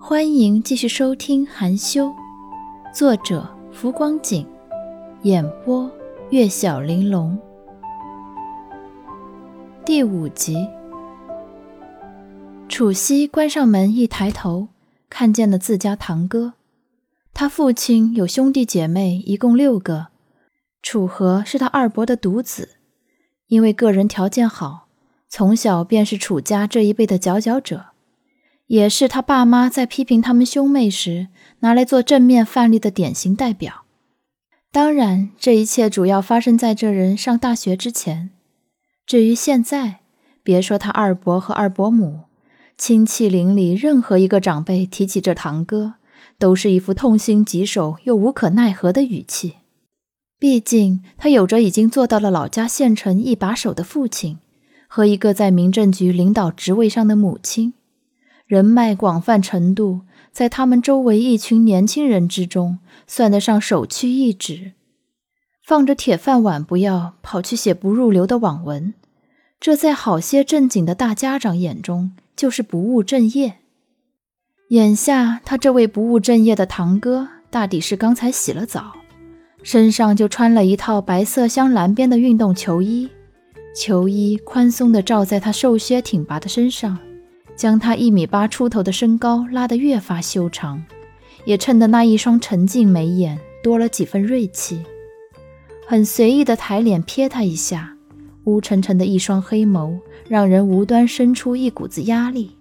欢迎继续收听《含羞》，作者浮光景，演播月小玲珑，第五集。楚西关上门，一抬头，看见了自家堂哥。他父亲有兄弟姐妹，一共六个。楚河是他二伯的独子，因为个人条件好，从小便是楚家这一辈的佼佼者。也是他爸妈在批评他们兄妹时拿来做正面范例的典型代表。当然，这一切主要发生在这人上大学之前。至于现在，别说他二伯和二伯母，亲戚邻里任何一个长辈提起这堂哥，都是一副痛心疾首又无可奈何的语气。毕竟，他有着已经做到了老家县城一把手的父亲，和一个在民政局领导职位上的母亲。人脉广泛程度，在他们周围一群年轻人之中，算得上首屈一指。放着铁饭碗不要，跑去写不入流的网文，这在好些正经的大家长眼中，就是不务正业。眼下，他这位不务正业的堂哥，大抵是刚才洗了澡，身上就穿了一套白色镶蓝边的运动球衣，球衣宽松地罩在他瘦削挺拔的身上。将他一米八出头的身高拉得越发修长，也衬得那一双沉静眉眼多了几分锐气。很随意的抬脸瞥他一下，乌沉沉的一双黑眸让人无端生出一股子压力。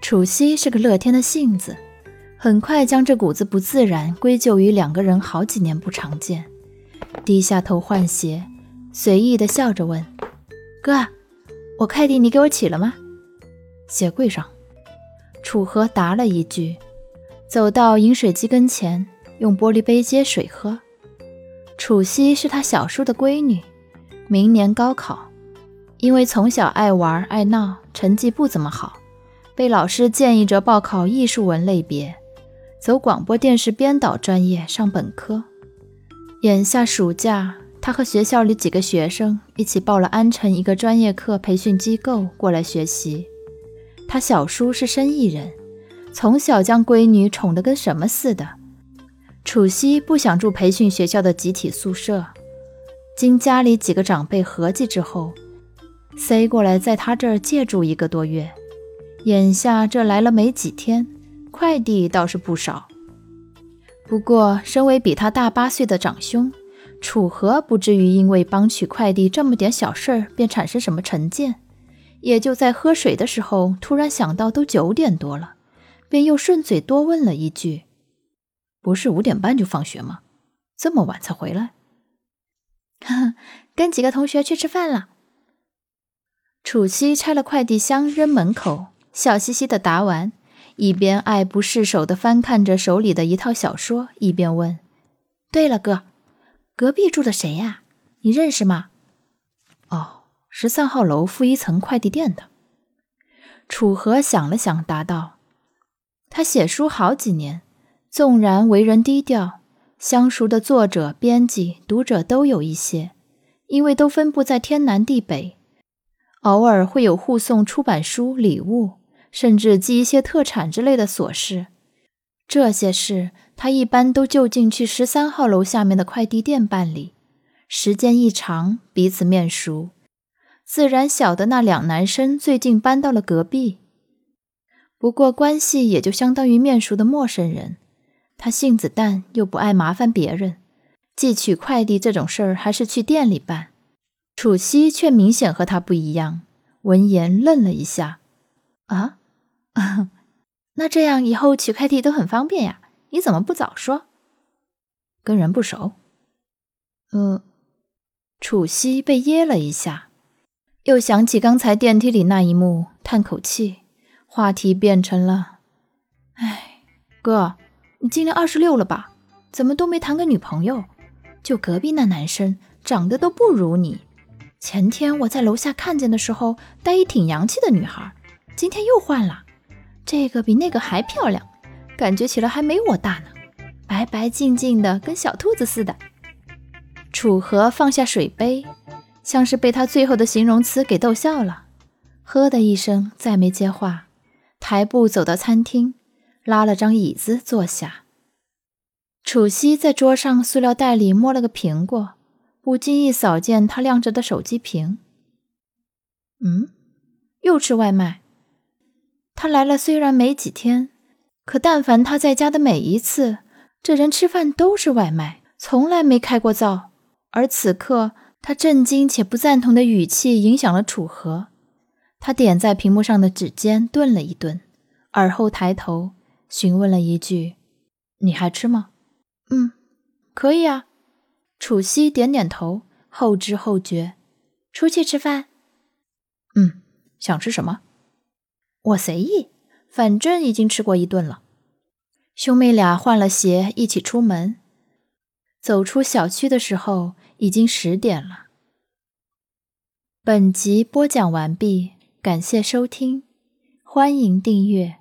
楚西是个乐天的性子，很快将这股子不自然归咎于两个人好几年不常见，低下头换鞋，随意的笑着问：“哥，我快递你给我取了吗？”鞋柜上，楚河答了一句，走到饮水机跟前，用玻璃杯接水喝。楚西是他小叔的闺女，明年高考，因为从小爱玩爱闹，成绩不怎么好，被老师建议着报考艺术文类别，走广播电视编导专业上本科。眼下暑假，他和学校里几个学生一起报了安城一个专业课培训机构过来学习。他小叔是生意人，从小将闺女宠得跟什么似的。楚西不想住培训学校的集体宿舍，经家里几个长辈合计之后，塞过来在他这儿借住一个多月。眼下这来了没几天，快递倒是不少。不过，身为比他大八岁的长兄，楚河不至于因为帮取快递这么点小事儿便产生什么成见。也就在喝水的时候，突然想到都九点多了，便又顺嘴多问了一句：“不是五点半就放学吗？这么晚才回来？”“ 跟几个同学去吃饭了。”楚西拆了快递箱扔门口，笑嘻嘻的答完，一边爱不释手的翻看着手里的一套小说，一边问：“对了，哥，隔壁住的谁呀？你认识吗？”“哦。”十三号楼负一层快递店的楚河想了想，答道：“他写书好几年，纵然为人低调，相熟的作者、编辑、读者都有一些，因为都分布在天南地北，偶尔会有互送出版书、礼物，甚至寄一些特产之类的琐事。这些事他一般都就近去十三号楼下面的快递店办理，时间一长，彼此面熟。”自然晓得那两男生最近搬到了隔壁，不过关系也就相当于面熟的陌生人。他性子淡，又不爱麻烦别人，寄取快递这种事儿还是去店里办。楚西却明显和他不一样，闻言愣了一下：“啊，那这样以后取快递都很方便呀？你怎么不早说？跟人不熟？”嗯，楚西被噎了一下。又想起刚才电梯里那一幕，叹口气，话题变成了：“哎，哥，你今年二十六了吧？怎么都没谈个女朋友？就隔壁那男生长得都不如你。前天我在楼下看见的时候，带一挺洋气的女孩，今天又换了，这个比那个还漂亮，感觉起来还没我大呢，白白净净的，跟小兔子似的。”楚河放下水杯。像是被他最后的形容词给逗笑了，呵的一声，再没接话，抬步走到餐厅，拉了张椅子坐下。楚西在桌上塑料袋里摸了个苹果，不经意扫见他亮着的手机屏。嗯，又吃外卖。他来了虽然没几天，可但凡他在家的每一次，这人吃饭都是外卖，从来没开过灶。而此刻，他震惊且不赞同的语气影响了楚河。他点在屏幕上的指尖顿了一顿，而后抬头询问了一句：“你还吃吗？”“嗯，可以啊。”楚西点点头，后知后觉：“出去吃饭。”“嗯，想吃什么？”“我随意，反正已经吃过一顿了。”兄妹俩换了鞋，一起出门。走出小区的时候，已经十点了。本集播讲完毕。感谢收听，欢迎订阅。